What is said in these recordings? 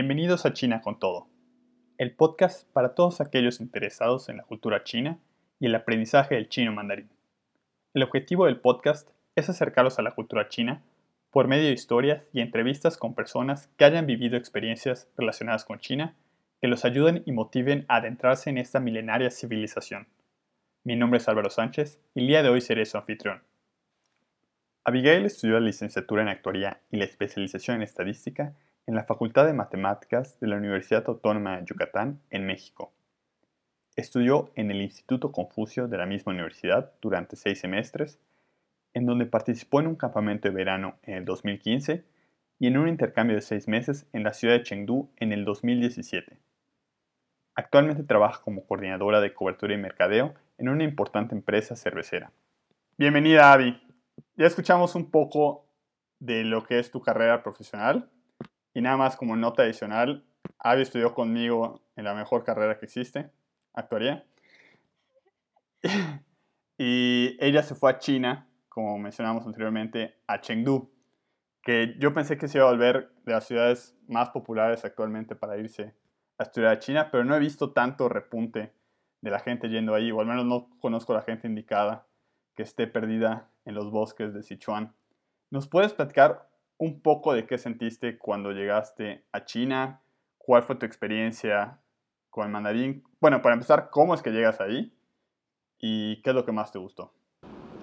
Bienvenidos a China con Todo, el podcast para todos aquellos interesados en la cultura china y el aprendizaje del chino mandarín. El objetivo del podcast es acercarlos a la cultura china por medio de historias y entrevistas con personas que hayan vivido experiencias relacionadas con China que los ayuden y motiven a adentrarse en esta milenaria civilización. Mi nombre es Álvaro Sánchez y el día de hoy seré su anfitrión. Abigail estudió la licenciatura en actuaría y la especialización en estadística en la Facultad de Matemáticas de la Universidad Autónoma de Yucatán, en México. Estudió en el Instituto Confucio de la misma universidad durante seis semestres, en donde participó en un campamento de verano en el 2015 y en un intercambio de seis meses en la ciudad de Chengdu en el 2017. Actualmente trabaja como coordinadora de cobertura y mercadeo en una importante empresa cervecera. Bienvenida, Abby. Ya escuchamos un poco de lo que es tu carrera profesional y nada más como nota adicional, Abby estudió conmigo en la mejor carrera que existe, actuaría. y ella se fue a China, como mencionamos anteriormente, a Chengdu, que yo pensé que se iba a volver de las ciudades más populares actualmente para irse a estudiar a China, pero no he visto tanto repunte de la gente yendo ahí, o al menos no conozco a la gente indicada que esté perdida en los bosques de Sichuan. ¿Nos puedes platicar un poco de qué sentiste cuando llegaste a China, cuál fue tu experiencia con el mandarín. Bueno, para empezar, ¿cómo es que llegas ahí? ¿Y qué es lo que más te gustó?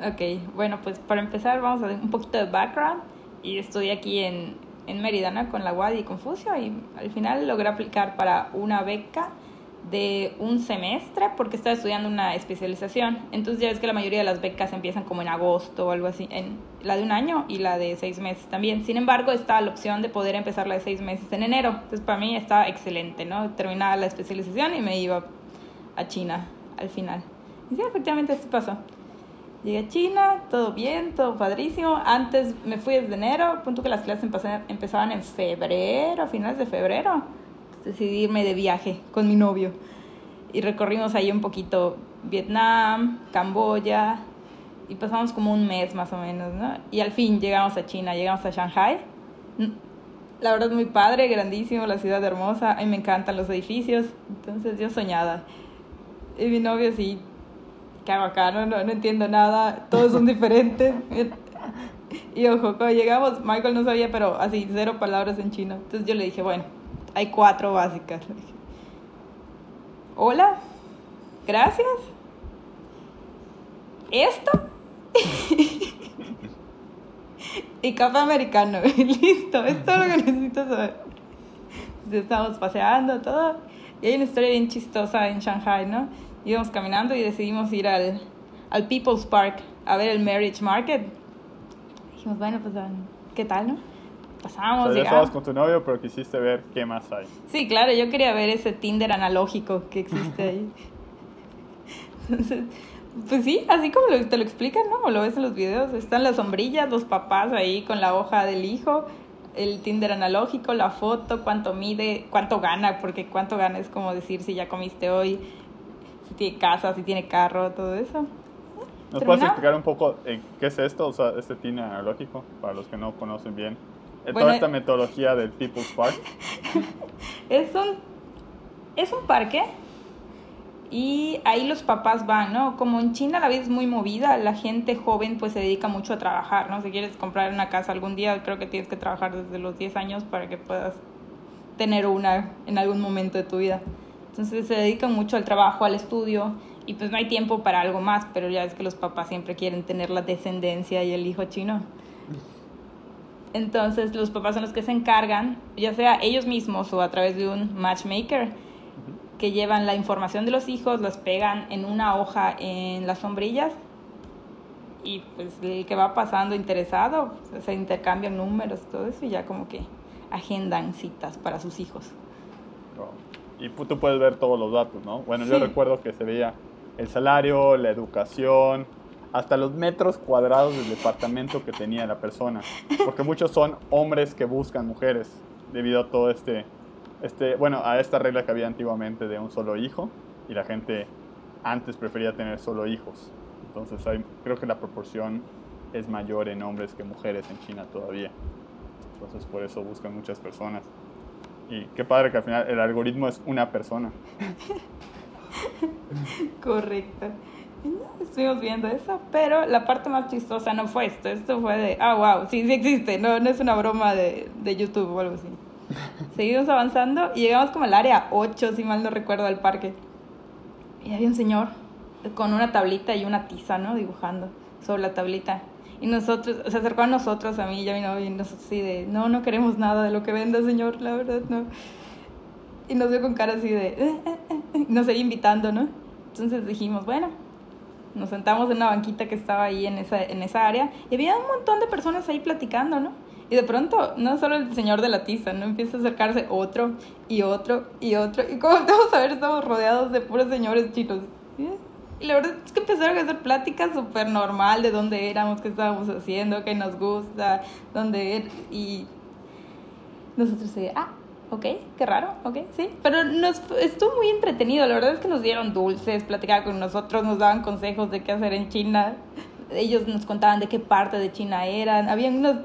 Ok, bueno, pues para empezar vamos a dar un poquito de background. Y estudié aquí en, en Meridana con la UAD y Confucio y al final logré aplicar para una beca de un semestre porque estaba estudiando una especialización. Entonces ya ves que la mayoría de las becas empiezan como en agosto o algo así, en la de un año y la de seis meses también. Sin embargo, está la opción de poder empezar la de seis meses en enero. Entonces para mí está excelente, ¿no? Terminaba la especialización y me iba a China al final. Y sí, efectivamente así pasó. Llegué a China, todo bien, todo padrísimo. Antes me fui desde enero, punto que las clases empezaban en febrero, finales de febrero decidí irme de viaje con mi novio. Y recorrimos ahí un poquito Vietnam, Camboya, y pasamos como un mes más o menos, ¿no? Y al fin llegamos a China, llegamos a Shanghai. La verdad muy padre, grandísimo, la ciudad hermosa, a mí me encantan los edificios, entonces yo soñada. Y mi novio sí, ¿qué hago acá? No, no, no entiendo nada, todos son diferentes. Y ojo, cuando llegamos, Michael no sabía, pero así, cero palabras en chino. Entonces yo le dije, bueno, hay cuatro básicas. Hola, gracias. ¿Esto? y café americano. Listo, es lo que necesito saber. Estamos paseando, todo. Y hay una historia bien chistosa en Shanghai, ¿no? Íbamos caminando y decidimos ir al, al People's Park a ver el Marriage Market. Dijimos, bueno, pues, ¿qué tal, no? Pasamos. O sea, ya estabas con tu novio, pero quisiste ver qué más hay. Sí, claro, yo quería ver ese Tinder analógico que existe ahí. pues sí, así como te lo explican, ¿no? Lo ves en los videos. Están las sombrillas, los papás ahí con la hoja del hijo, el Tinder analógico, la foto, cuánto mide, cuánto gana, porque cuánto gana es como decir si ya comiste hoy, si tiene casa, si tiene carro, todo eso. ¿Nos puedes explicar un poco eh, qué es esto, o sea, este Tinder analógico, para los que no conocen bien? Toda esta metodología del People's Park? es un, es un parque y ahí los papás van, ¿no? Como en China la vida es muy movida, la gente joven pues se dedica mucho a trabajar, ¿no? Si quieres comprar una casa algún día, creo que tienes que trabajar desde los 10 años para que puedas tener una en algún momento de tu vida. Entonces se dedican mucho al trabajo, al estudio y pues no hay tiempo para algo más, pero ya es que los papás siempre quieren tener la descendencia y el hijo chino. Entonces los papás son los que se encargan, ya sea ellos mismos o a través de un matchmaker, que llevan la información de los hijos, los pegan en una hoja en las sombrillas y pues el que va pasando interesado se intercambian números, todo eso y ya como que agendan citas para sus hijos. Y tú puedes ver todos los datos, ¿no? Bueno, yo recuerdo que se veía el salario, la educación, hasta los metros cuadrados del departamento que tenía la persona. Porque muchos son hombres que buscan mujeres debido a todo este, este, bueno, a esta regla que había antiguamente de un solo hijo y la gente antes prefería tener solo hijos. Entonces hay, creo que la proporción es mayor en hombres que mujeres en China todavía. Entonces por eso buscan muchas personas. Y qué padre que al final el algoritmo es una persona. Correcto. Estuvimos viendo eso, pero la parte más chistosa no fue esto. Esto fue de, ah, wow, sí, sí existe, no, no es una broma de, de YouTube o algo así. Seguimos avanzando y llegamos como al área 8, si mal no recuerdo, del parque. Y había un señor con una tablita y una tiza, ¿no? Dibujando sobre la tablita. Y nosotros, se acercó a nosotros, a mí y a mi novio, y nos así de, no, no queremos nada de lo que venda, señor, la verdad, no. Y nos dio con cara así de, eh, eh, eh", nos seguía invitando, ¿no? Entonces dijimos, bueno, nos sentamos en una banquita que estaba ahí en esa, en esa área y había un montón de personas ahí platicando, ¿no? Y de pronto, no solo el señor de la tiza, ¿no? Empieza a acercarse otro y otro y otro. Y como vamos a ver, estamos rodeados de puros señores chinos. Y la verdad es que empezaron a hacer pláticas súper normal de dónde éramos, qué estábamos haciendo, qué nos gusta, dónde... Er-, y nosotros, ah, ok, qué raro, ok, sí. Pero nos estuvo muy entretenido, la verdad es que nos dieron dulces, platicaban con nosotros, nos daban consejos de qué hacer en China. Ellos nos contaban de qué parte de China eran. Habían unos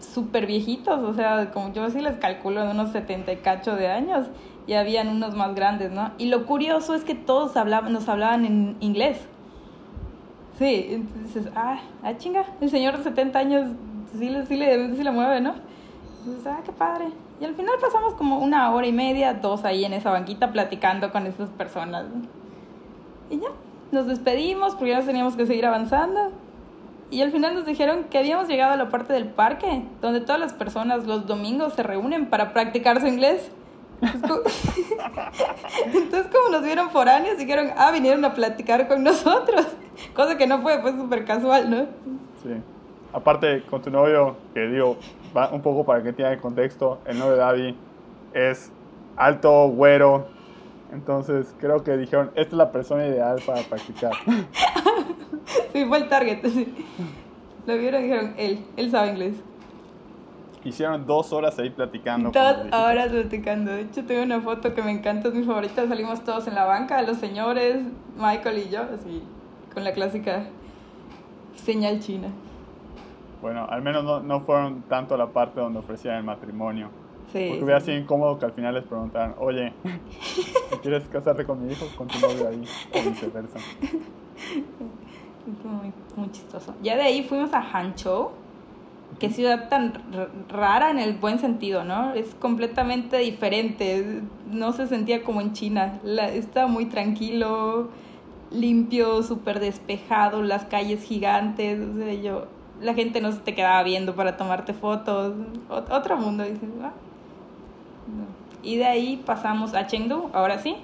súper viejitos, o sea, como yo sí les calculo, de unos 70 y cacho de años, y habían unos más grandes, ¿no? Y lo curioso es que todos hablaban, nos hablaban en inglés. Sí, entonces, ah, ah, chinga, el señor de 70 años sí, sí, le, sí le mueve, ¿no? Entonces, ah, qué padre. Y al final pasamos como una hora y media, dos ahí en esa banquita platicando con esas personas. Y ya, nos despedimos porque ya teníamos que seguir avanzando. Y al final nos dijeron que habíamos llegado a la parte del parque, donde todas las personas los domingos se reúnen para practicar su inglés. Entonces, como nos vieron foráneos, dijeron, ah, vinieron a platicar con nosotros. Cosa que no fue, fue súper casual, ¿no? Sí. Aparte, con tu novio, que digo, va un poco para que tenga el contexto, el novio de David es alto, güero. Entonces, creo que dijeron, esta es la persona ideal para practicar. sí, fue el target. Lo vieron y dijeron, él, él sabe inglés. Hicieron dos horas ahí platicando. Dos horas platicando. De hecho, tengo una foto que me encanta, es mi favorita. Salimos todos en la banca, los señores, Michael y yo, así, con la clásica señal china. Bueno, al menos no, no fueron tanto a la parte donde ofrecían el matrimonio. Sí, Porque hubiera sido incómodo que al final les preguntaran, oye, ¿quieres casarte con mi hijo con tu novio ahí? O viceversa. Muy, muy chistoso. Ya de ahí fuimos a Hanzhou qué ciudad tan rara en el buen sentido, ¿no? Es completamente diferente, no se sentía como en China, la, estaba muy tranquilo, limpio, súper despejado, las calles gigantes, o sea, yo, la gente no se te quedaba viendo para tomarte fotos, otro mundo, dices, ah". Y de ahí pasamos a Chengdu, ahora sí,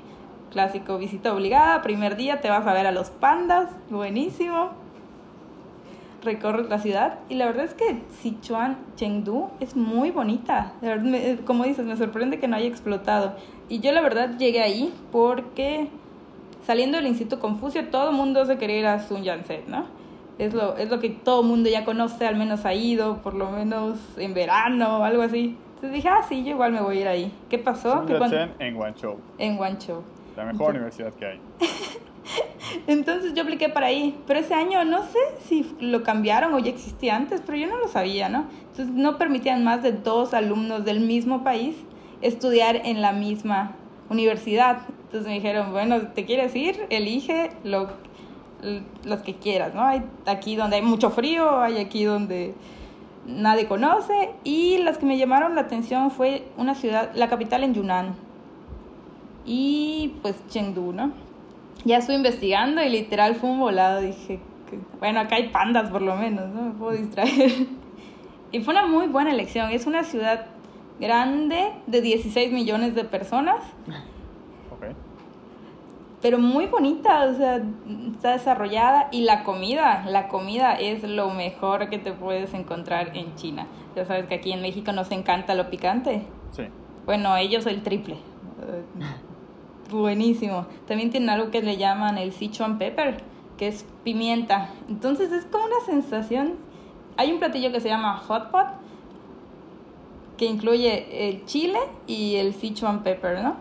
clásico visita obligada, primer día te vas a ver a los pandas, buenísimo recorres la ciudad y la verdad es que Sichuan, Chengdu es muy bonita. como dices, me sorprende que no haya explotado. Y yo la verdad llegué ahí porque saliendo del Instituto Confucio todo el mundo se quería ir a Sun Yat-sen, ¿no? Es lo, es lo que todo el mundo ya conoce, al menos ha ido, por lo menos en verano o algo así. Entonces dije, ah, sí, yo igual me voy a ir ahí. ¿Qué pasó? Yat-sen en Guangzhou. En Guangzhou. La mejor universidad que hay. Entonces yo apliqué para ahí, pero ese año no sé si lo cambiaron o ya existía antes, pero yo no lo sabía, ¿no? Entonces no permitían más de dos alumnos del mismo país estudiar en la misma universidad. Entonces me dijeron, bueno, ¿te quieres ir? Elige lo, los que quieras, ¿no? Hay aquí donde hay mucho frío, hay aquí donde nadie conoce y las que me llamaron la atención fue una ciudad, la capital en Yunnan y pues Chengdu, ¿no? ya estuve investigando y literal fue un volado. Dije, bueno, acá hay pandas por lo menos, ¿no? Me puedo distraer. Y fue una muy buena elección. Es una ciudad grande de 16 millones de personas. Pero muy bonita, o sea, está desarrollada. Y la comida, la comida es lo mejor que te puedes encontrar en China. Ya sabes que aquí en México nos encanta lo picante. Sí. Bueno, ellos el triple buenísimo. También tienen algo que le llaman el Sichuan pepper, que es pimienta. Entonces es como una sensación. Hay un platillo que se llama hot pot, que incluye el chile y el Sichuan pepper, ¿no?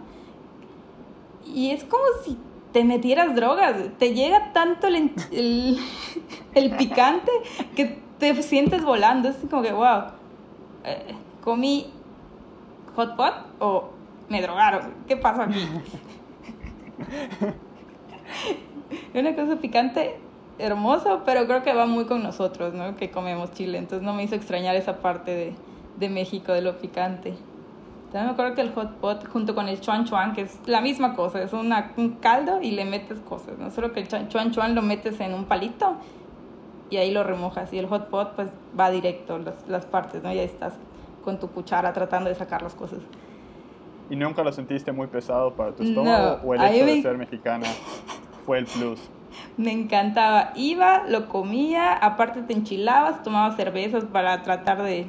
Y es como si te metieras drogas. Te llega tanto el, el, picante que te sientes volando. Es como que, wow. Eh, comí hot pot o me drogaron. ¿Qué pasó aquí? Una cosa picante, hermoso, pero creo que va muy con nosotros, ¿no? Que comemos chile. Entonces no me hizo extrañar esa parte de, de México, de lo picante. También me acuerdo que el hot pot junto con el chuan chuan, que es la misma cosa, es una, un caldo y le metes cosas, ¿no? Solo que el chuan chuan lo metes en un palito y ahí lo remojas y el hot pot pues va directo las, las partes, ¿no? Y ahí estás con tu cuchara tratando de sacar las cosas. ¿Y nunca lo sentiste muy pesado para tu estómago o el hecho de ser mexicana fue el plus? Me encantaba. Iba, lo comía, aparte te enchilabas, tomabas cervezas para tratar de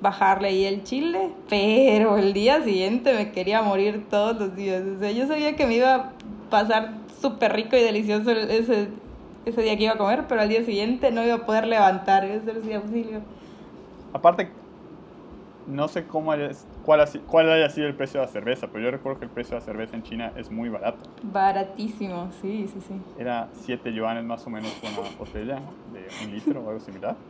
bajarle ahí el chile, pero el día siguiente me quería morir todos los días. O sea, yo sabía que me iba a pasar súper rico y delicioso ese, ese día que iba a comer, pero al día siguiente no iba a poder levantar, eso era auxilio. Aparte, no sé cómo cuál, cuál haya sido el precio de la cerveza, pero yo recuerdo que el precio de la cerveza en China es muy barato. Baratísimo, sí, sí, sí. Era 7 yuanes más o menos por una botella de un litro o algo similar.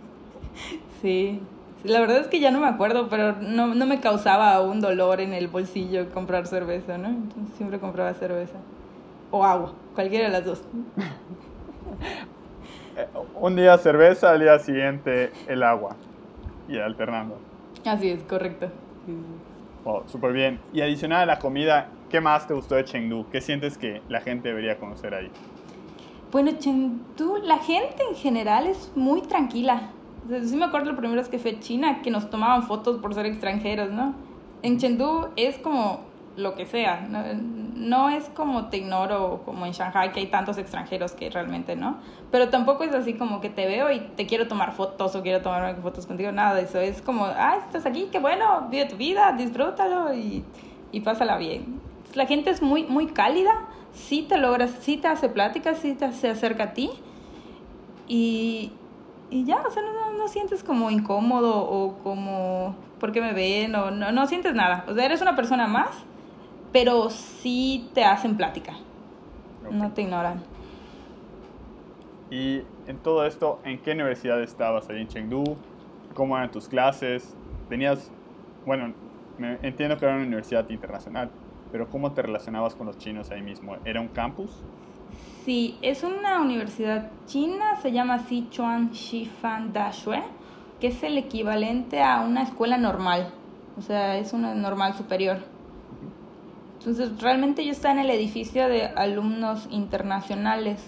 Sí. La verdad es que ya no me acuerdo, pero no, no me causaba un dolor en el bolsillo comprar cerveza, ¿no? Entonces siempre compraba cerveza. O agua, cualquiera de las dos. Eh, un día cerveza, al día siguiente el agua. Y alternando. Así es, correcto. Wow, súper bien. Y adicional a la comida, ¿qué más te gustó de Chengdu? ¿Qué sientes que la gente debería conocer ahí? Bueno, Chengdu, la gente en general es muy tranquila. Sí me acuerdo la primera vez que fui a China, que nos tomaban fotos por ser extranjeros, ¿no? En Chengdu es como lo que sea. No, es como te ignoro como en Shanghai, que hay tantos extranjeros que realmente no. Pero tampoco es así como que te veo y te quiero tomar fotos o quiero tomar fotos contigo. Nada de eso. Es como, ah, estás aquí, qué bueno, vive tu vida, disfrútalo y, y pásala bien. La gente es muy, muy cálida. Sí te logras, sí te hace pláticas, sí te se acerca a ti. Y, y ya, o sea, no, no, sientes como incómodo o como, ¿por qué me ven? O no, no sientes nada. O sea, eres una persona más pero sí te hacen plática, no te ignoran. Y en todo esto, ¿en qué universidad estabas ahí en Chengdu? ¿Cómo eran tus clases? Tenías, bueno, me, entiendo que era una universidad internacional, pero ¿cómo te relacionabas con los chinos ahí mismo? ¿Era un campus? Sí, es una universidad china, se llama Sichuan Shifan Dashue, que es el equivalente a una escuela normal, o sea, es una normal superior. Entonces, realmente yo estaba en el edificio de alumnos internacionales.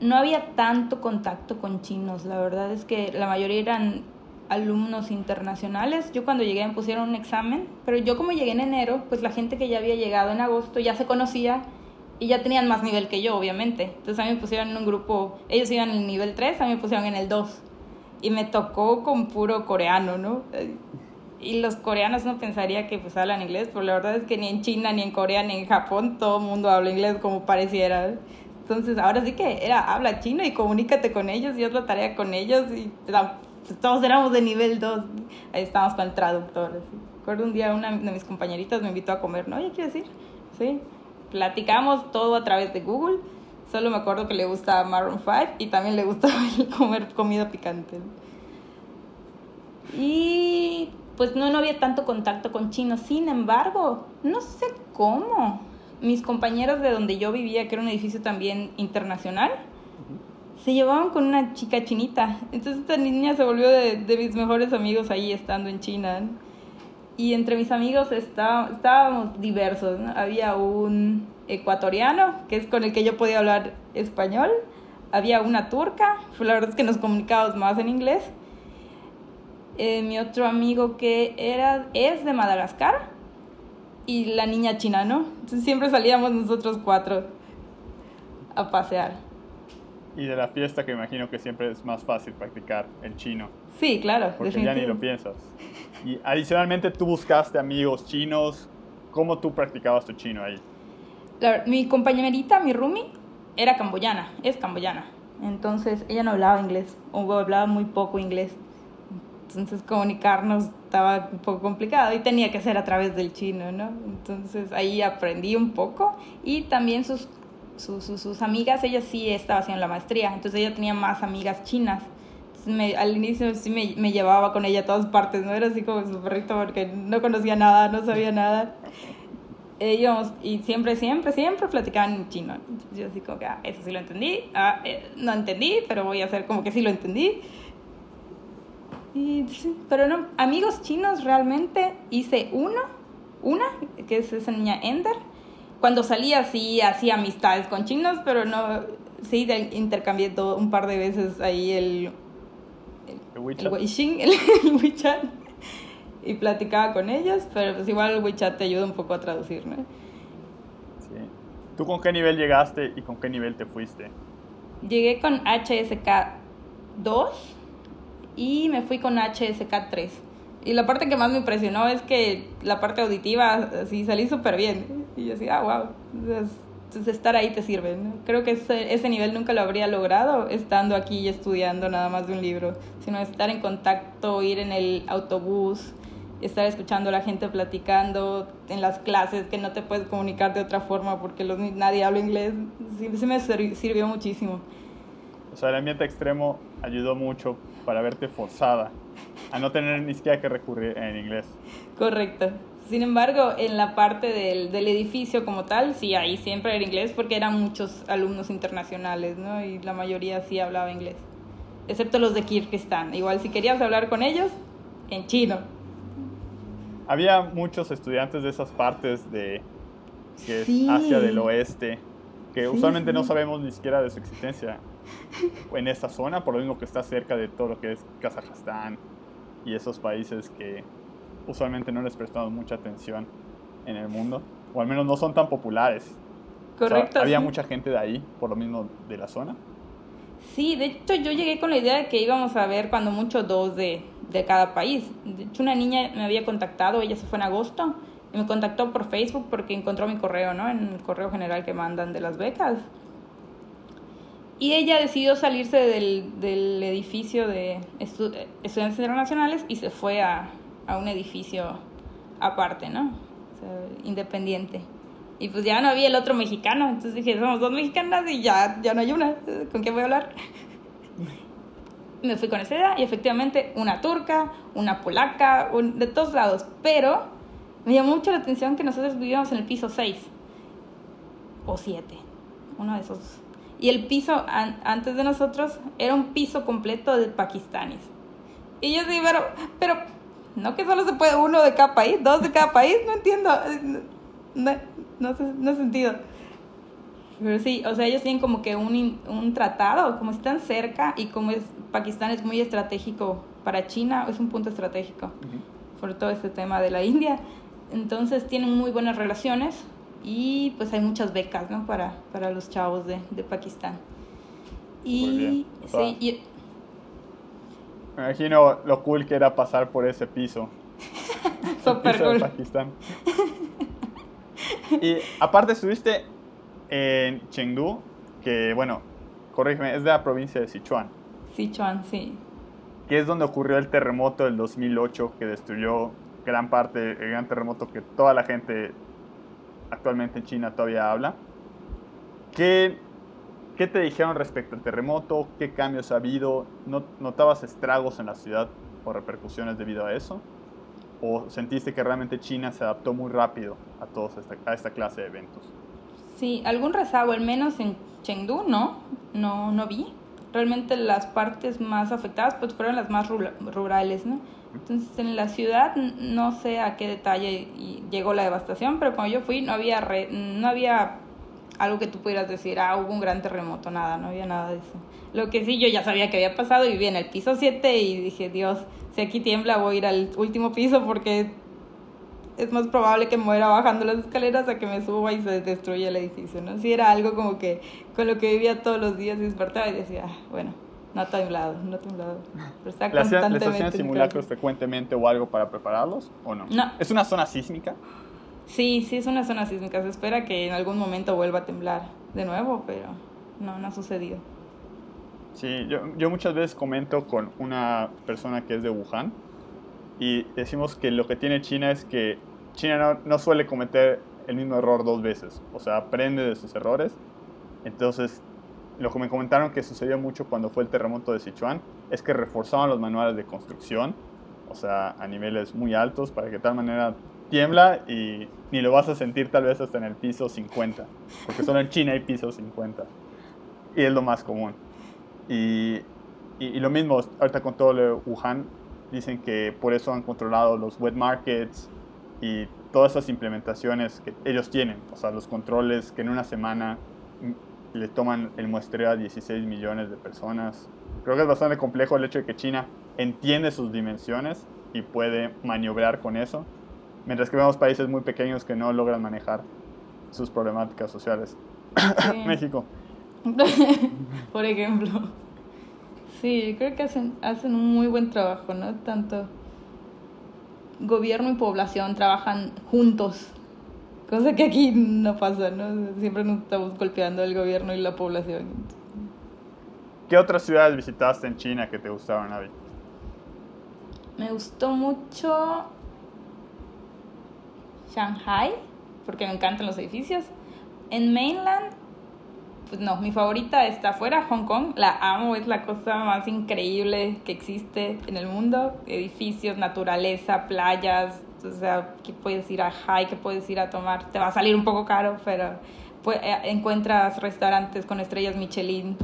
No había tanto contacto con chinos, la verdad es que la mayoría eran alumnos internacionales. Yo cuando llegué me pusieron un examen, pero yo como llegué en enero, pues la gente que ya había llegado en agosto ya se conocía y ya tenían más nivel que yo, obviamente. Entonces a mí me pusieron en un grupo, ellos iban en el nivel 3, a mí me pusieron en el 2. Y me tocó con puro coreano, ¿no? y los coreanos no pensaría que pues hablan inglés, pero la verdad es que ni en China, ni en Corea, ni en Japón todo el mundo habla inglés como pareciera. Entonces ahora sí que era, habla chino y comunícate con ellos y haz la tarea con ellos y pues, todos éramos de nivel 2. Ahí estábamos con el traductor. Recuerdo un día una de mis compañeritas me invitó a comer, ¿no? ¿Ya quiero decir? Sí. Platicamos todo a través de Google. Solo me acuerdo que le gustaba Maroon 5 y también le gustaba comer comida picante. Y pues no, no había tanto contacto con chinos. Sin embargo, no sé cómo. Mis compañeros de donde yo vivía, que era un edificio también internacional, se llevaban con una chica chinita. Entonces esta niña se volvió de, mis mejores amigos ahí estando en China. Y entre mis amigos está, estábamos diversos. Había un ecuatoriano, que es con el que yo podía hablar español. Había una turca, la verdad es que nos comunicábamos más en inglés eh, mi otro amigo que era, es de Madagascar y la niña china, ¿no? Siempre salíamos nosotros cuatro a pasear. Y de la fiesta que imagino que siempre es más fácil practicar el chino. Sí, claro. Porque ya ni lo piensas. Y adicionalmente tú buscaste amigos chinos. ¿Cómo tú practicabas tu chino ahí? mi compañerita, mi roomie, era camboyana, es camboyana. Entonces ella no hablaba inglés o hablaba muy poco inglés. Entonces comunicarnos estaba un poco complicado y tenía que ser a través del chino, ¿no? Entonces ahí aprendí un poco y también sus, sus, sus, amigas, ella sí estaba haciendo la maestría, entonces ella tenía más amigas chinas. me, al inicio sí me, me, llevaba con ella a todas partes, ¿no? Era así como su perrito porque no conocía nada, no sabía nada. Ellos, y siempre, siempre, siempre platicaban en chino. Yo así como que, ah, eso sí lo entendí, ah, eh, no entendí, pero voy a hacer como que sí lo entendí. Y, pero no, amigos chinos realmente hice uno, una, que es esa niña Ender. Cuando salía sí hacía amistades con chinos, pero no, sí intercambié todo, un par de veces ahí el, el WeChat. El, Weixin, el, el WeChat y platicaba con ellos, pero pues igual el WeChat te ayuda un poco a traducir, ¿no? Sí. ¿Tú con qué nivel llegaste y con qué nivel te fuiste? Llegué con HSK 2 y me fui con HSK 3. Y la parte que más me impresionó es que la parte auditiva, sí, salí súper bien. Y yo así, ah, wow. Entonces, estar ahí te sirve. ¿no? Creo que ese, ese, nivel nunca lo habría logrado estando aquí y estudiando nada más de un libro, sino estar en contacto, ir en el autobús, estar escuchando a la gente platicando en las clases que no te puedes comunicar de otra forma porque los, nadie habla inglés, sí, sí me sirvió muchísimo. O sea, el ambiente extremo ayudó mucho para verte forzada a no tener ni siquiera que recurrir en inglés. Correcto. Sin embargo, en la parte del, del edificio como tal, sí, ahí siempre era inglés porque eran muchos alumnos internacionales, ¿no? Y la mayoría sí hablaba inglés. Excepto los de Kirguistán. Igual si querías hablar con ellos, en chino había muchos estudiantes de esas partes de que es Asia del Oeste, que usualmente no sabemos ni siquiera de su existencia en esta zona, por lo mismo que está cerca de todo lo que es Kazajstán y esos países que usualmente no les prestamos mucha atención en el mundo, o al menos no son tan populares. Correcto. había mucha gente de ahí, por lo mismo de la zona. Sí, de hecho yo llegué con la idea de que íbamos a ver cuando mucho dos de, de cada país. De hecho, una niña me había contactado, ella se fue en agosto, y me contactó por Facebook porque encontró mi correo, ¿no? En el correo general que mandan de las becas. Y ella decidió salirse del, del edificio de estudiantes internacionales y se fue a, a un edificio aparte, ¿no? Independiente. Y pues ya no había el otro mexicano, entonces dije, somos dos mexicanas y ya, ya no hay una, ¿con quién voy a hablar? me fui con esa idea y efectivamente una turca, una polaca, de todos lados. Pero me llamó mucho la atención que nosotros vivíamos en el piso 6 o 7, uno de esos. Y el piso antes de nosotros era un piso completo de pakistaníes. Y yo sí, pero, pero, no que solo se puede uno de cada país, dos de cada país, no entiendo. No, no, no, sentido. Pero sí, o sea, ellos tienen como que un, un tratado, como están cerca y como es, Pakistán es muy estratégico para China, es un punto estratégico por todo este tema de la India. Entonces tienen muy buenas relaciones y pues hay muchas becas, ¿no? Para, para los chavos de, de Pakistán. Y sí, y, me imagino lo cool que era pasar por ese piso. Super cool. De Pakistán. y aparte estuviste en Chengdu, que bueno, corrígeme, es de la provincia de Sichuan. Sichuan, sí. Que es donde ocurrió el terremoto del 2008 que destruyó gran parte, el gran terremoto que toda la gente actualmente en China todavía habla. ¿Qué, qué te dijeron respecto al terremoto? ¿Qué cambios ha habido? ¿Notabas estragos en la ciudad o repercusiones debido a eso? ¿O sentiste que realmente China se adaptó muy rápido a, todos a esta clase de eventos? Sí, algún rezago, al menos en Chengdu, no, no, no vi. Realmente las partes más afectadas pues fueron las más rurales, ¿no? Entonces en la ciudad no sé a qué detalle llegó la devastación, pero cuando yo fui no había no había algo que tú pudieras decir, ah, hubo un gran terremoto, nada, no había nada de eso. Lo que sí, yo ya sabía que había pasado y vi en el piso 7 y dije, Dios, si aquí tiembla voy a ir al último piso porque es más probable que muera bajando las escaleras a que me suba y se destruya el edificio, ¿no? Si era algo como que con lo que vivía todos los días despertaba y decía, ah, bueno, no ha temblado, no ha temblado. Pero está constantemente ¿Les hacían simulacros frecuentemente o algo para prepararlos o no? No. ¿Es una zona sísmica? Sí, sí es una zona sísmica. Se espera que en algún momento vuelva a temblar de nuevo, pero no, no ha sucedido. Sí, yo, yo muchas veces comento con una persona que es de Wuhan y decimos que lo que tiene China es que China no, suele cometer el mismo error dos veces, o sea, aprende de sus errores. Entonces, lo que me comentaron que sucedió mucho cuando fue el terremoto de Sichuan es que reforzaban los manuales de construcción, o sea, a niveles muy altos, para que de tal manera tiembla y ni lo vas a sentir tal vez hasta en el piso 50, porque solo en China hay piso 50 y es lo más común. Y, y, lo mismo, ahorita con todo lo Wuhan, dicen que por eso han controlado los wet markets y todas esas implementaciones que ellos tienen, o sea, los controles que en una semana le toman el muestreo a 16 millones de personas. Creo que es bastante complejo el hecho de que China entiende sus dimensiones y puede maniobrar con eso, mientras que vemos países muy pequeños que no logran manejar sus problemáticas sociales. México. Por ejemplo. Sí, creo que hacen, hacen un muy buen trabajo, ¿no? Tanto gobierno y población trabajan juntos Cosa que aquí no pasa, ¿no? Siempre nos estamos golpeando el gobierno y la población. ¿Qué otras ciudades visitaste en China que te gustaron, Avi? Me gustó mucho Shanghai, porque me encantan los edificios. En Mainland, pues no, mi favorita está afuera, Hong Kong. La amo, es la cosa más increíble que existe en el mundo. Edificios, naturaleza, playas, o sea, que puedes ir a high, que puedes ir a tomar, te va a salir un poco caro, pero pues, encuentras restaurantes con estrellas Michelin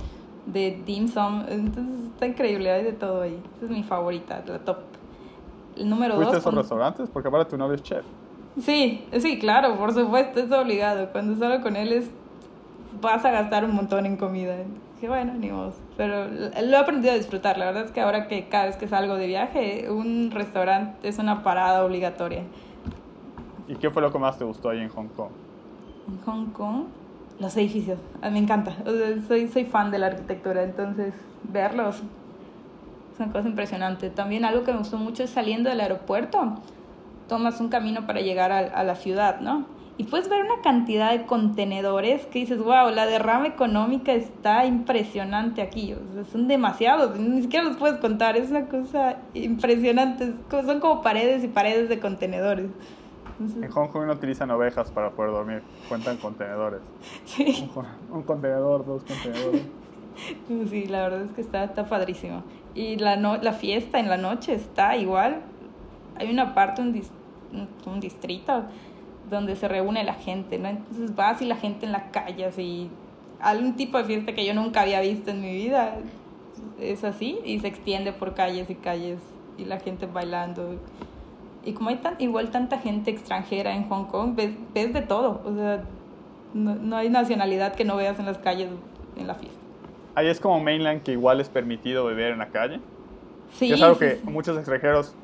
de dim sum, entonces está increíble, hay de todo ahí. Esa es mi favorita, la top. El número ¿Fuiste dos. esos restaurantes? Porque ahora tu novio es chef. Sí, sí, claro, por supuesto, es obligado. Cuando salgo con él es vas a gastar un montón en comida. Dije, bueno, ni modo. Pero lo he aprendido a disfrutar. La verdad es que ahora que cada vez que salgo de viaje, un restaurante es una parada obligatoria. ¿Y qué fue lo que más te gustó ahí en Hong Kong? En Hong Kong, los edificios. A mí me encanta. soy, soy fan de la arquitectura, entonces verlos es una cosa impresionante. También algo que me gustó mucho es saliendo del aeropuerto, tomas un camino para llegar a, a la ciudad, ¿no? Y puedes ver una cantidad de contenedores que dices, wow, la derrama económica está impresionante aquí. O sea, son demasiados, ni siquiera los puedes contar, es una cosa impresionante. Son como paredes y paredes de contenedores. en Hong Kong no utilizan ovejas para poder dormir, cuentan contenedores. Sí. Un, contenedor, dos contenedores. Sí, la verdad es que está, está padrísimo. Y la, no, la fiesta en la noche está igual. Hay una parte, un, un distrito donde se reúne la gente, ¿no? Entonces vas y la gente en la calle, así, algún tipo de fiesta que yo nunca había visto en mi vida, es así, y se extiende por calles y calles, y la gente bailando. Y como hay tan, igual tanta gente extranjera en Hong Kong, ves, ves de todo, o sea, no, no, hay nacionalidad que no veas en las calles en la fiesta. Ahí es como mainland que igual es permitido beber en la calle. Sí. es algo que muchos extranjeros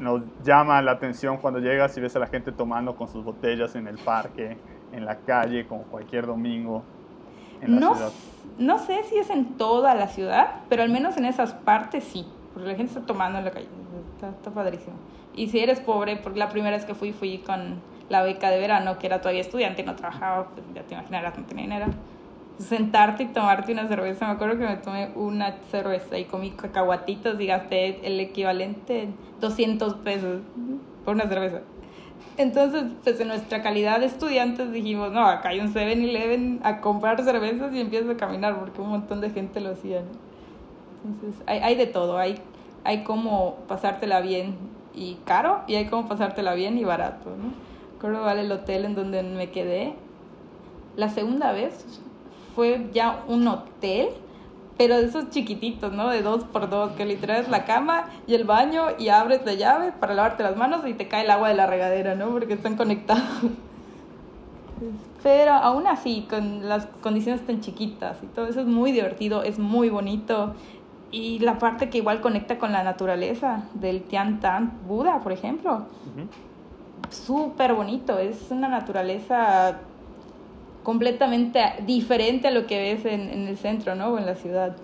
nos llama la atención cuando llegas y ves a la gente tomando con sus botellas en el parque, en la calle, como cualquier domingo en la no, ciudad. No sé si es en toda la ciudad, pero al menos en esas partes sí, porque la gente está tomando en la calle, está, padrísimo. Y si eres pobre, porque la primera vez que fui, fui con la beca de verano, que era todavía estudiante y no trabajaba, pues ya te imaginarás, no tenía dinero sentarte y tomarte una cerveza. Me acuerdo que me tomé una cerveza y comí cacahuatitos y gasté el equivalente 200 pesos por una cerveza. Entonces, pues en nuestra calidad de estudiantes dijimos, no, acá hay un 7-Eleven a comprar cervezas y empiezo a caminar porque un montón de gente lo hacía. Entonces, hay, hay de todo, hay, hay como pasártela bien y caro y hay como pasártela bien y barato, ¿no? Creo vale el hotel en donde me quedé. La segunda vez fue ya un hotel, pero de esos chiquititos, ¿no? De dos por dos, que literal es la cama y el baño y abres la llave para lavarte las manos y te cae el agua de la regadera, ¿no? Porque están conectados. Pero aún así, con las condiciones tan chiquitas y todo eso es muy divertido, es muy bonito. Y la parte que igual conecta con la naturaleza del Tian Tan Buda, por ejemplo. Súper bonito, es una naturaleza completamente diferente a lo que ves en, en, el centro, ¿no? O en la ciudad.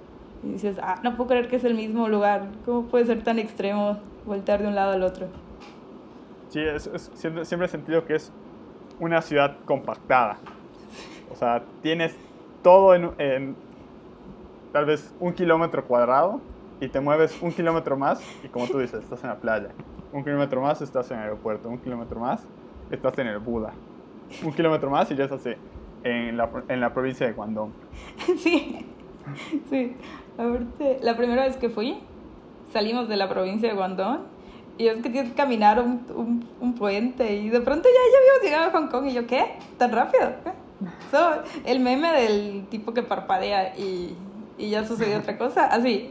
Y dices, ah, no puedo creer que es el mismo lugar. ¿Cómo puede ser tan extremo voltear de un lado al otro? Sí, es, siempre, siempre he sentido que es una ciudad compactada. O sea, tienes todo en, en tal vez un kilómetro cuadrado y te mueves un kilómetro más y como tú dices, estás en la playa. Un kilómetro más estás en el aeropuerto. Un kilómetro más estás en el Buda. Un kilómetro más y ya estás en la, en la provincia de Guangdong. Sí, sí, ahorita, la primera vez que fui, salimos de la provincia de Guangdong y es que tienes que caminar un, un, un puente y de pronto ya, ya habíamos llegado a Hong Kong y yo, ¿qué? ¿Tan rápido? So, el meme del tipo que parpadea y, y ya sucedió otra cosa, así.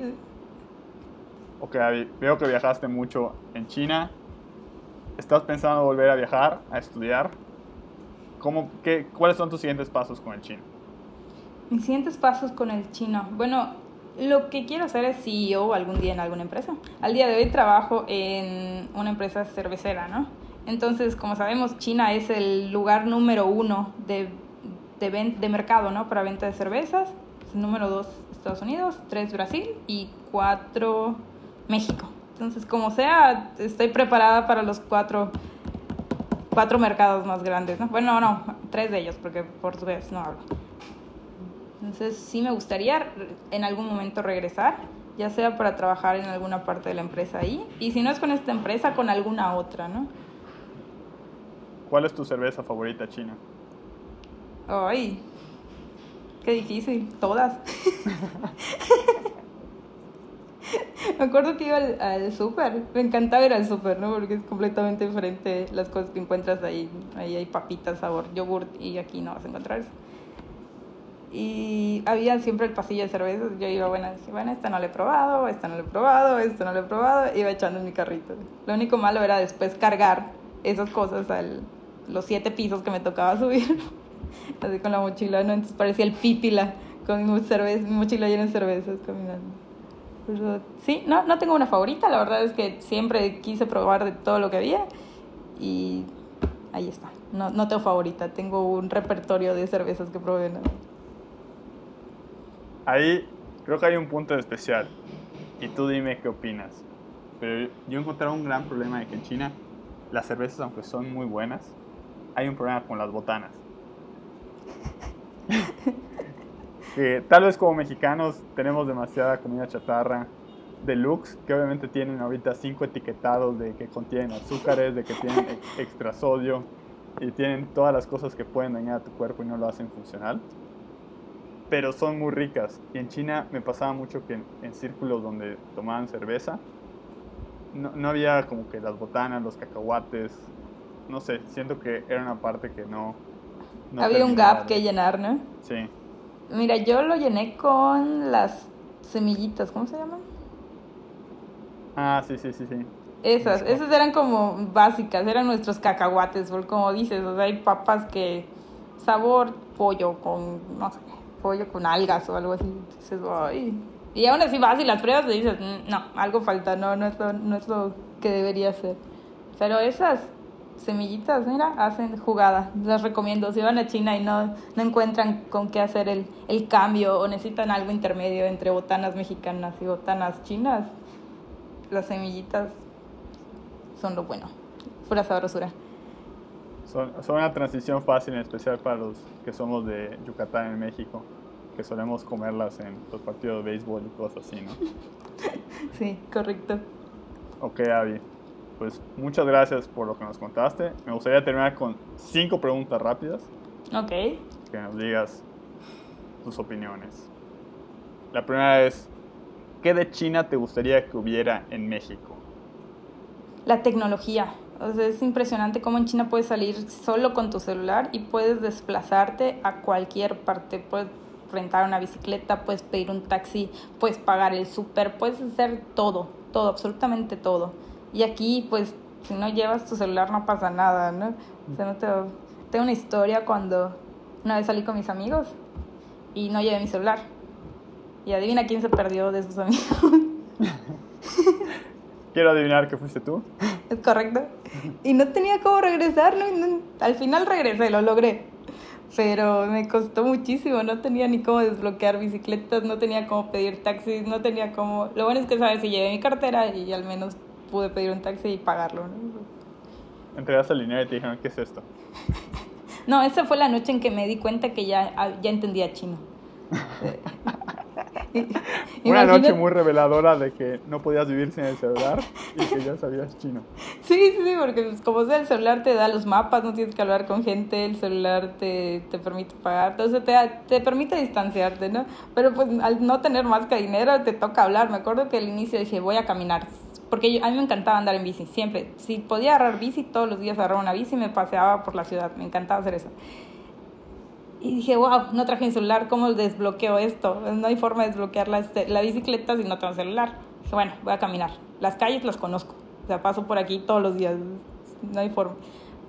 Ok, Abby, veo que viajaste mucho en China. ¿Estás pensando volver a viajar, a estudiar? ¿Cómo, qué, ¿Cuáles son tus siguientes pasos con el chino? Mis siguientes pasos con el chino. Bueno, lo que quiero hacer es CEO algún día en alguna empresa. Al día de hoy trabajo en una empresa cervecera, ¿no? Entonces, como sabemos, China es el lugar número uno de, de, de mercado, ¿no? Para venta de cervezas. Número dos, Estados Unidos. Tres, Brasil. Y cuatro, México. Entonces, como sea, estoy preparada para los cuatro, cuatro mercados más grandes, ¿no? Bueno, no, tres de ellos, porque portugués no hablo. Entonces, sí me gustaría en algún momento regresar, ya sea para trabajar en alguna parte de la empresa ahí, y si no es con esta empresa, con alguna otra, ¿no? ¿Cuál es tu cerveza favorita china? Ay, qué difícil, todas. Me acuerdo que iba al, al súper, me encantaba ir al súper, ¿no? Porque es completamente diferente las cosas que encuentras ahí. Ahí hay papitas, sabor, yogurt y aquí no vas a encontrar eso. Y había siempre el pasillo de cervezas. Yo iba, bueno, dije, bueno, esta no la he probado, esta no la he probado, esta no la he probado. Iba echando en mi carrito. Lo único malo era después cargar esas cosas a los siete pisos que me tocaba subir. Así con la mochila, ¿no? Entonces parecía el pípila con mi, cerveza, mi mochila llena de cervezas caminando. Pero, sí, no, no tengo una favorita, la verdad es que siempre quise probar de todo lo que había y ahí está. No, no tengo favorita, tengo un repertorio de cervezas que probé. ¿no? Ahí creo que hay un punto especial y tú dime qué opinas. Pero yo encontré un gran problema de que en China las cervezas, aunque son muy buenas, hay un problema con las botanas. que tal vez como mexicanos tenemos demasiada comida chatarra deluxe, que obviamente tienen ahorita cinco etiquetados de que contienen azúcares, de que tienen extra sodio y tienen todas las cosas que pueden dañar a tu cuerpo y no lo hacen funcional. Pero son muy ricas. Y en China me pasaba mucho que en, en círculos donde tomaban cerveza, no, no, había como que las botanas, los cacahuates, no sé, siento que era una parte que no... no había un gap que llenar, ¿no? Sí. Mira, yo lo llené con las semillitas, ¿cómo se llaman? Ah, sí, sí, sí, sí. Esas, esas eran como básicas, eran nuestros cacahuates, como dices, o sea, hay papas que sabor pollo con, no sé, pollo con algas o algo así. Dices, ay. Y aún así vas y las pruebas y dices, no, algo falta, no, no es lo, no es lo que debería ser. Pero esas semillitas, mira, hacen jugada. Las recomiendo. Si van a China y no, no encuentran con qué hacer el, el cambio o necesitan algo intermedio entre botanas mexicanas y botanas chinas, las semillitas son lo bueno. Pura sabrosura. Son, son una transición fácil, en especial para los que somos de Yucatán en México, que solemos comerlas en los partidos de béisbol y cosas así, ¿no? sí, correcto. Ok, Avi pues muchas gracias por lo que nos contaste. Me gustaría terminar con cinco preguntas rápidas. Ok. Que nos digas tus opiniones. La primera es, ¿qué de China te gustaría que hubiera en México? La tecnología. O sea, es impresionante cómo en China puedes salir solo con tu celular y puedes desplazarte a cualquier parte. Puedes rentar una bicicleta, puedes pedir un taxi, puedes pagar el súper, puedes hacer todo, todo, absolutamente todo. Y aquí, pues, si no llevas tu celular no pasa nada, ¿no? O sea, no te... Tengo una historia cuando una vez salí con mis amigos y no llevé mi celular. Y adivina quién se perdió de sus amigos. Quiero adivinar que fuiste tú. Es correcto. Y no tenía cómo regresar, ¿no? Al final regresé, lo logré. Pero me costó muchísimo, no tenía ni cómo desbloquear bicicletas, no tenía cómo pedir taxis, no tenía cómo... Lo bueno es que, ¿sabes? Si llevé mi cartera y al menos pude pedir un taxi y pagarlo. ¿no? Entregaste el dinero y te dijeron, ¿qué es esto? no, esa fue la noche en que me di cuenta que ya, ya entendía chino. Una noche muy reveladora de que no podías vivir sin el celular y que ya sabías chino. Sí, sí, sí, porque pues, como sea, el celular te da los mapas, no tienes que hablar con gente, el celular te, te permite pagar, entonces te, te permite distanciarte, ¿no? Pero pues al no tener más que dinero te toca hablar. Me acuerdo que al inicio dije, voy a caminar, porque a mí me encantaba andar en bici, siempre. Si podía agarrar bici, todos los días agarraba una bici y me paseaba por la ciudad, me encantaba hacer eso. Y dije, wow, no traje mi celular, ¿cómo desbloqueo esto? No hay forma de desbloquear la, este, la bicicleta si no tengo celular. Dije, bueno, voy a caminar. Las calles las conozco, o sea, paso por aquí todos los días, no hay forma.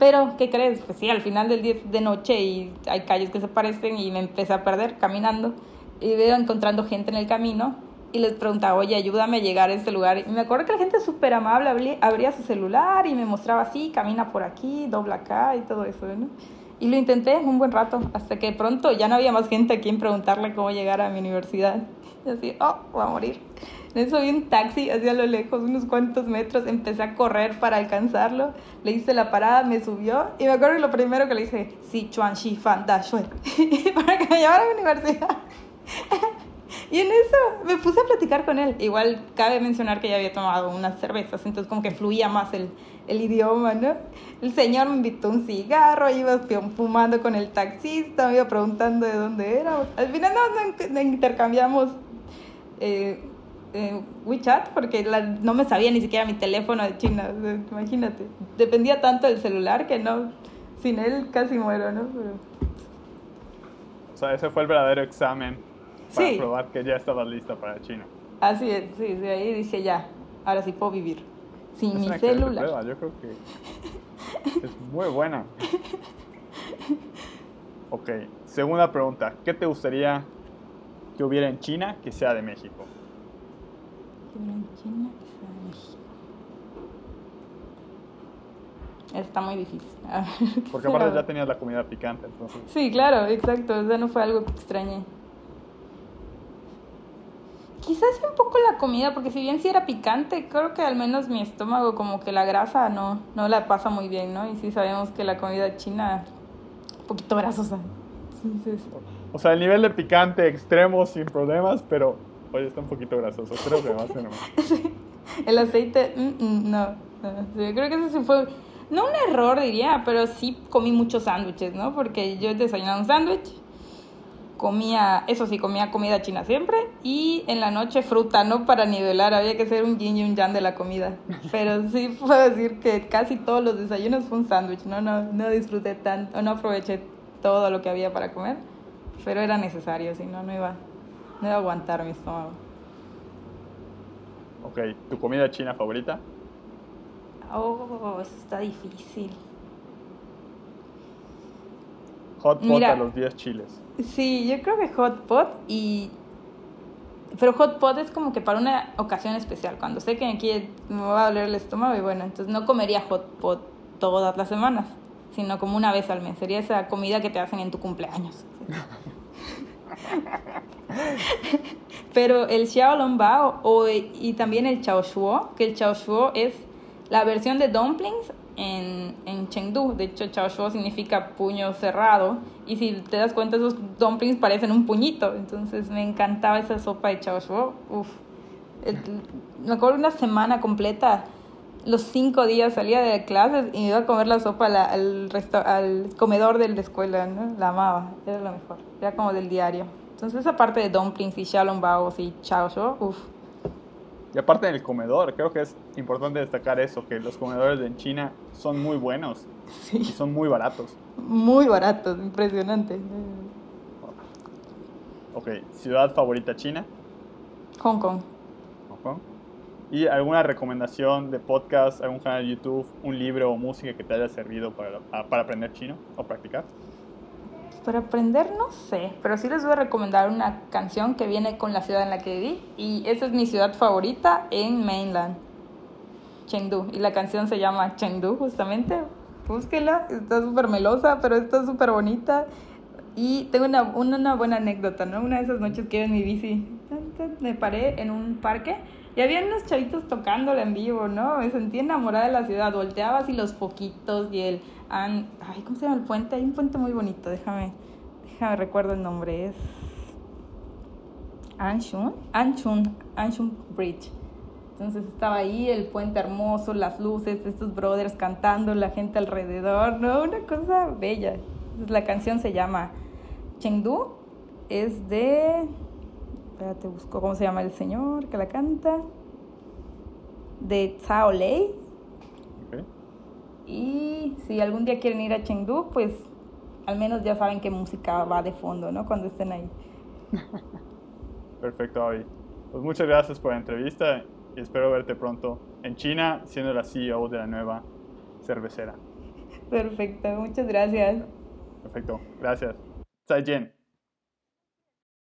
Pero, ¿qué crees? Pues sí, al final del día de noche y hay calles que se parecen y me empecé a perder caminando y veo encontrando gente en el camino y les preguntaba, oye, ayúdame a llegar a este lugar. Y me acuerdo que la gente súper amable abría su celular y me mostraba así, camina por aquí, dobla acá y todo eso, ¿no? Y lo intenté un buen rato, hasta que pronto ya no había más gente a quien preguntarle cómo llegar a mi universidad. Y así, oh, voy a morir. En eso vi un taxi hacia lo lejos, unos cuantos metros, empecé a correr para alcanzarlo, le hice la parada, me subió y me acuerdo que lo primero que le dije, sí, Chuan Shi Fan Da para que me llevara a mi universidad. Y en eso me puse a platicar con él. Igual cabe mencionar que ya había tomado unas cervezas, entonces como que fluía más el, el idioma, ¿no? El señor me invitó un cigarro, iba fumando con el taxista, me iba preguntando de dónde era. Al final no, no intercambiamos eh, eh, WeChat porque no me sabía ni siquiera mi teléfono de China, imagínate. Dependía tanto del celular que no, sin él casi muero, ¿no? O sea, ese fue el verdadero examen para probar que ya estabas lista para China. Así es, sí, sí, ahí dije ya, ahora sí puedo vivir sin mi celular. Yo creo que es muy buena. Ok, segunda pregunta. ¿Qué te gustaría que hubiera en China que sea de México? Que hubiera en China que sea de México. Está muy difícil. Porque aparte ya tenías la comida picante, entonces. Sí, claro, exacto. O sea, no fue algo que extrañé. Quizás un poco la comida, porque si bien sí era picante, creo que al menos mi estómago como que la grasa no, no la pasa muy bien, ¿no? Y sí sabemos que la comida china un poquito grasosa. O sea, el nivel de picante extremo sin problemas, pero oye, está un poquito grasoso. Creo que va a ser sí. El aceite, mm, mm, no. no. creo que eso sí fue, no un error diría, pero sí comí muchos sándwiches, ¿no? Porque yo he desayunado un sándwich comía, eso sí, comía comida china siempre y en la noche fruta, no para nivelar, había que ser un yin y un yang de la comida. Pero sí puedo decir que casi todos los desayunos fue un sándwich, ¿no? No, no disfruté tanto, no aproveché todo lo que había para comer, pero era necesario, si no, no iba, no iba a aguantar mi estómago. Ok, ¿tu comida china favorita? Oh, eso está difícil. Hot pot a los 10 chiles. Sí, yo creo que hot pot y... Pero hot pot es como que para una ocasión especial, cuando sé que aquí me va a doler el estómago y bueno, entonces no comería hot pot todas las semanas, sino como una vez al mes. Sería esa comida que te hacen en tu cumpleaños. Pero el xiaolongbao o, y también el chaoshuo, que el chaoshuo es la versión de dumplings en, en Chengdu. De hecho, Chao significa puño cerrado. Y si te das cuenta, esos dumplings parecen un puñito. Entonces me encantaba esa sopa de Chao Shuo. Uf. me acuerdo una semana completa, los cinco días salía de clases y iba a comer la sopa al, al comedor de la escuela. ¿no? La amaba, era lo mejor. Era como del diario. Entonces esa parte de dumplings y xiaolongbao y Chao Shuo, uff y aparte del comedor, creo que es importante destacar eso, que los comedores en China son muy buenos y son muy baratos. Muy baratos, impresionante. Ok, ciudad favorita china. Hong Kong. Hong Kong. ¿Y alguna recomendación de podcast, algún canal de YouTube, un libro o música que te haya servido para, para aprender chino o practicar? Para aprender no sé, pero sí les voy a recomendar una canción que viene con la ciudad en la que viví y esa es mi ciudad favorita en mainland, Chengdu. Y la canción se llama Chengdu justamente. Búsquela, está súper melosa, pero está súper bonita. Y tengo una, una, buena anécdota, ¿no? Una de esas noches que iba en mi bici, me paré en un parque y había unos chavitos tocándola en vivo, ¿no? Me sentí enamorada de la ciudad. Volteaba así los poquitos y el ay, ¿cómo se llama el puente? Hay un puente muy bonito, déjame, déjame recuerdo el nombre, es Anshun, Anshun, Anshun Bridge. Entonces estaba ahí el puente hermoso, las luces, estos brothers cantando, la gente alrededor, ¿no? Una cosa bella. la canción se llama Chengdu, es de... Espérate, busco cómo se llama el señor que la canta. De Zhao Lei. Y si algún día quieren ir a Chengdu, pues al menos ya saben qué música va de fondo, ¿no? Cuando estén ahí. Perfecto, Avi. Pues muchas gracias por la entrevista y espero verte pronto en China siendo la CEO de la nueva cervecera. Perfecto, muchas gracias. Perfecto, gracias. 再见。